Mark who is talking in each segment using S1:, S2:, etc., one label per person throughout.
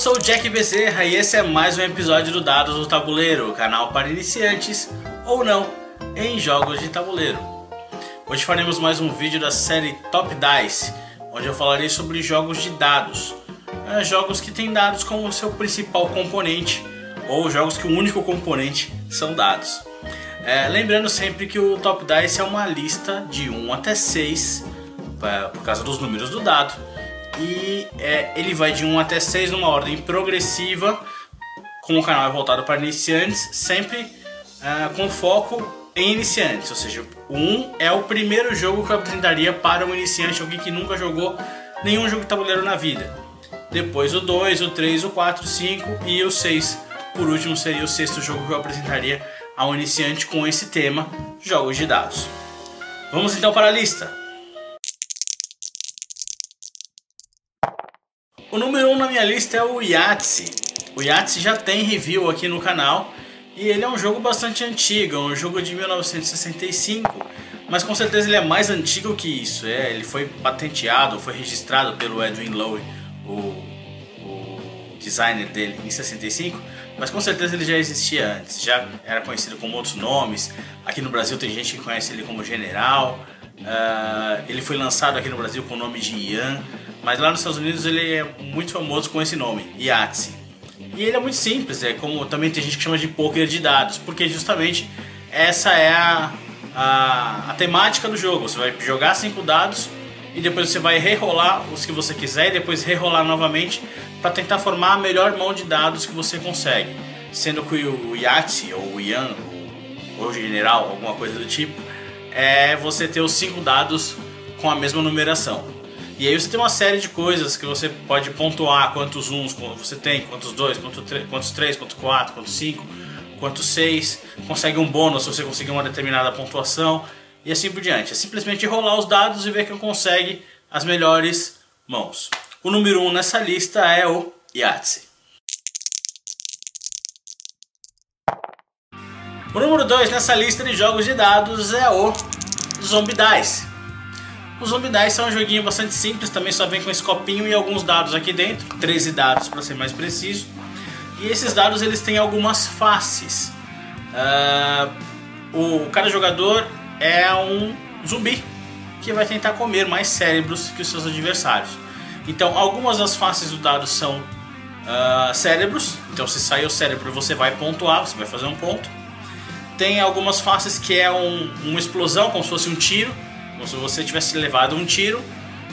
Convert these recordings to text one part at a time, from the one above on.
S1: sou o Jack Bezerra e esse é mais um episódio do Dados do Tabuleiro, canal para iniciantes ou não em jogos de tabuleiro. Hoje faremos mais um vídeo da série Top Dice, onde eu falarei sobre jogos de dados. É, jogos que têm dados como seu principal componente ou jogos que o único componente são dados. É, lembrando sempre que o Top Dice é uma lista de 1 até 6, por causa dos números do dado, e é, ele vai de 1 até 6 numa ordem progressiva, como o canal é voltado para iniciantes, sempre é, com foco em iniciantes, ou seja, o 1 é o primeiro jogo que eu apresentaria para um iniciante, alguém que nunca jogou nenhum jogo de tabuleiro na vida. Depois o 2, o 3, o 4, o 5 e o 6. Por último seria o sexto jogo que eu apresentaria ao iniciante com esse tema, jogos de dados. Vamos então para a lista. O número 1 um na minha lista é o Yahtzee. O Yahtzee já tem review aqui no canal e ele é um jogo bastante antigo, é um jogo de 1965, mas com certeza ele é mais antigo que isso. É, ele foi patenteado, foi registrado pelo Edwin Lowe, o, o designer dele, em 65, mas com certeza ele já existia antes, já era conhecido com outros nomes. Aqui no Brasil tem gente que conhece ele como General. Uh, ele foi lançado aqui no Brasil com o nome de Ian, mas lá nos Estados Unidos ele é muito famoso com esse nome, Yahtzee. E ele é muito simples, é como também tem gente que chama de poker de dados, porque justamente essa é a, a, a temática do jogo. Você vai jogar cinco dados e depois você vai rerolar os que você quiser e depois rerolar novamente para tentar formar a melhor mão de dados que você consegue. Sendo que o Yahtzee ou o Yan ou o General, alguma coisa do tipo, é você ter os cinco dados com a mesma numeração. E aí você tem uma série de coisas que você pode pontuar quantos uns você tem, quantos dois, quantos três, quantos três, quantos quatro, quantos cinco, quantos seis, consegue um bônus se você conseguir uma determinada pontuação e assim por diante. É simplesmente rolar os dados e ver quem consegue as melhores mãos. O número 1 um nessa lista é o Yahtzee. O número 2 nessa lista de jogos de dados é o Zombie Dice. O Zombie Dice é um joguinho bastante simples, também só vem com esse copinho e alguns dados aqui dentro, 13 dados para ser mais preciso. E esses dados eles têm algumas faces. Uh, o cada jogador é um zumbi que vai tentar comer mais cérebros que os seus adversários. Então, algumas das faces do dado são uh, cérebros. Então, se sair o cérebro, você vai pontuar, você vai fazer um ponto. Tem algumas faces que é um, uma explosão, como se fosse um tiro, como se você tivesse levado um tiro.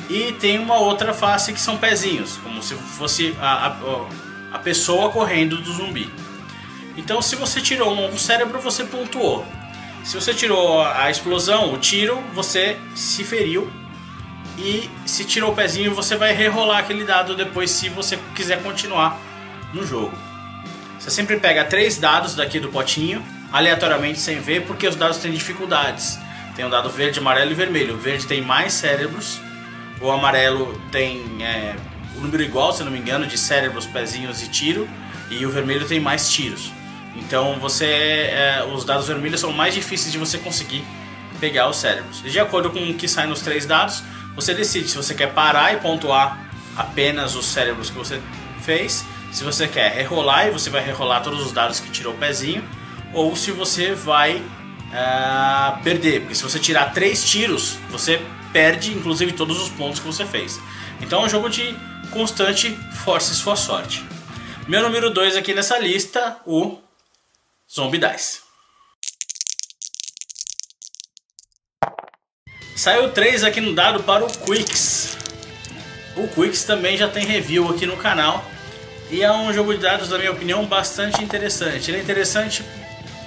S1: E tem uma outra face que são pezinhos, como se fosse a, a, a pessoa correndo do zumbi. Então, se você tirou um cérebro, você pontuou. Se você tirou a explosão, o tiro, você se feriu. E se tirou o pezinho, você vai rerolar aquele dado depois se você quiser continuar no jogo. Você sempre pega três dados daqui do potinho, aleatoriamente sem ver, porque os dados têm dificuldades. Tem um dado verde, amarelo e vermelho. O verde tem mais cérebros, o amarelo tem é, o número igual, se não me engano, de cérebros, pezinhos e tiro, e o vermelho tem mais tiros. Então você, é, os dados vermelhos são mais difíceis de você conseguir pegar os cérebros. De acordo com o que sai nos três dados, você decide se você quer parar e pontuar apenas os cérebros que você fez, se você quer rerolar e você vai rerolar todos os dados que tirou o pezinho, ou se você vai uh, perder, porque se você tirar três tiros, você perde inclusive todos os pontos que você fez. Então é um jogo de constante force sua sorte. Meu número 2 aqui nessa lista, o Zombie Dice. Saiu 3 aqui no dado para o Quicks. O Quicks também já tem review aqui no canal. E é um jogo de dados, na minha opinião, bastante interessante. Ele é interessante,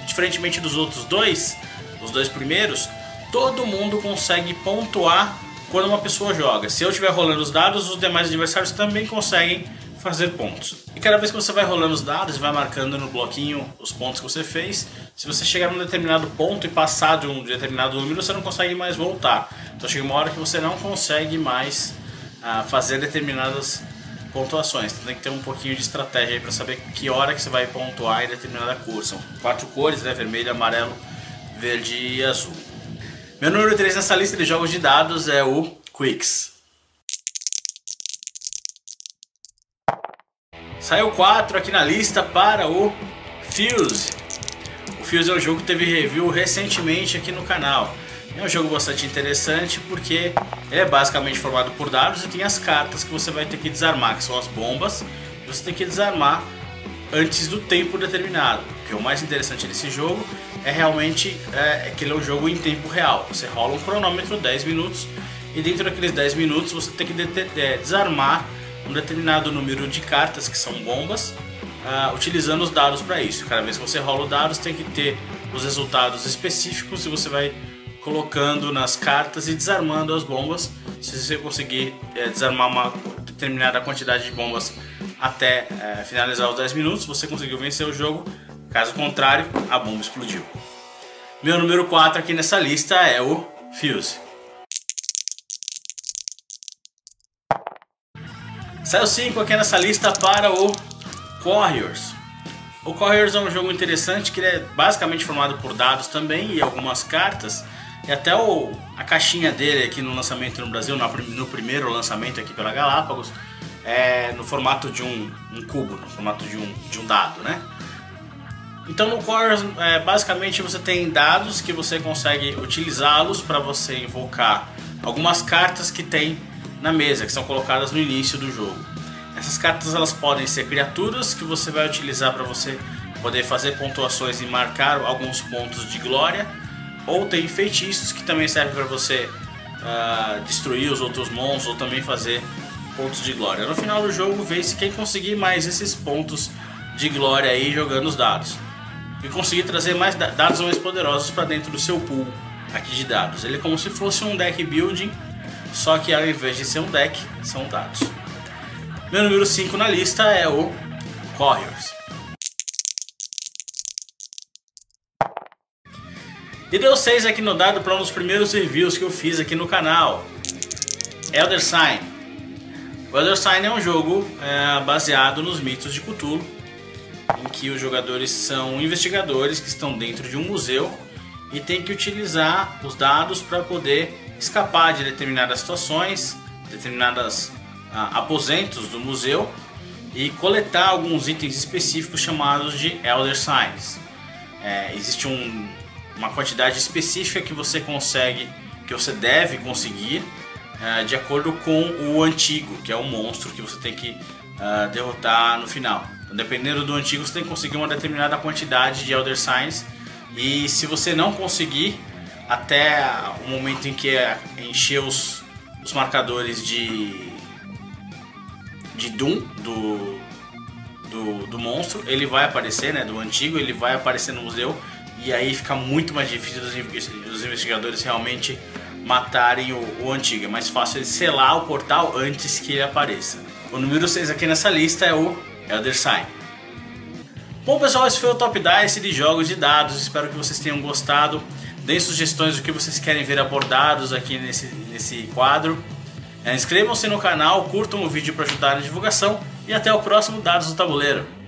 S1: diferentemente dos outros dois, os dois primeiros, todo mundo consegue pontuar quando uma pessoa joga. Se eu estiver rolando os dados, os demais adversários também conseguem fazer pontos. E cada vez que você vai rolando os dados, vai marcando no bloquinho os pontos que você fez. Se você chegar num determinado ponto e passar de um determinado número, você não consegue mais voltar. Então chega uma hora que você não consegue mais uh, fazer determinadas pontuações. Então tem que ter um pouquinho de estratégia aí para saber que hora que você vai pontuar em determinada cor. São quatro cores, né? Vermelho, amarelo, verde e azul. Meu número 3 nessa lista de jogos de dados é o Quicks. Saiu 4 aqui na lista para o Fuse. O Fuse é um jogo que teve review recentemente aqui no canal. É um jogo bastante interessante porque ele é basicamente formado por dados e tem as cartas que você vai ter que desarmar, que são as bombas. Você tem que desarmar antes do tempo determinado. Porque o mais interessante desse jogo é realmente é, é que ele é um jogo em tempo real. Você rola um cronômetro 10 minutos e dentro daqueles 10 minutos você tem que é, desarmar um determinado número de cartas que são bombas, uh, utilizando os dados para isso. Cada vez que você rola os dados, tem que ter os resultados específicos e você vai colocando nas cartas e desarmando as bombas. Se você conseguir é, desarmar uma determinada quantidade de bombas até é, finalizar os 10 minutos, você conseguiu vencer o jogo. Caso contrário, a bomba explodiu. Meu número 4 aqui nessa lista é o Fuse. Saiu 5 aqui nessa lista para o Warriors. O Warriors é um jogo interessante que é basicamente formado por dados também e algumas cartas. E até o, a caixinha dele aqui no lançamento no Brasil, no, no primeiro lançamento aqui pela Galápagos, é no formato de um, um, cubo, no formato de um, de um dado, né? Então no Warriors, é, basicamente você tem dados que você consegue utilizá-los para você invocar algumas cartas que tem na mesa, que são colocadas no início do jogo. Essas cartas elas podem ser criaturas que você vai utilizar para você poder fazer pontuações e marcar alguns pontos de glória, ou tem feitiços que também servem para você uh, destruir os outros monstros ou também fazer pontos de glória. No final do jogo, vê-se quem conseguir mais esses pontos de glória aí jogando os dados e conseguir trazer mais dados mais poderosos para dentro do seu pool aqui de dados. Ele é como se fosse um deck building só que ao invés de ser um deck, são dados. Meu número 5 na lista é o Warriors. E deu 6 aqui no dado para um dos primeiros reviews que eu fiz aqui no canal. Elder Sign. O Elder Sign é um jogo é, baseado nos mitos de Cthulhu, em que os jogadores são investigadores que estão dentro de um museu e tem que utilizar os dados para poder escapar de determinadas situações, determinados ah, aposentos do museu e coletar alguns itens específicos chamados de Elder Signs. É, existe um, uma quantidade específica que você consegue, que você deve conseguir é, de acordo com o antigo, que é o monstro que você tem que uh, derrotar no final. Então, dependendo do antigo, você tem que conseguir uma determinada quantidade de Elder Signs e se você não conseguir, até o momento em que é encher os, os marcadores de de Doom do, do, do monstro, ele vai aparecer, né, do antigo, ele vai aparecer no museu e aí fica muito mais difícil dos, investigadores realmente matarem o, o, antigo. É mais fácil ele selar o portal antes que ele apareça. O número 6 aqui nessa lista é o Elder Sign. Bom pessoal, esse foi o Top Dice de jogos de dados. Espero que vocês tenham gostado. Deem sugestões do que vocês querem ver abordados aqui nesse, nesse quadro. É, Inscrevam-se no canal, curtam o vídeo para ajudar na divulgação e até o próximo Dados do Tabuleiro.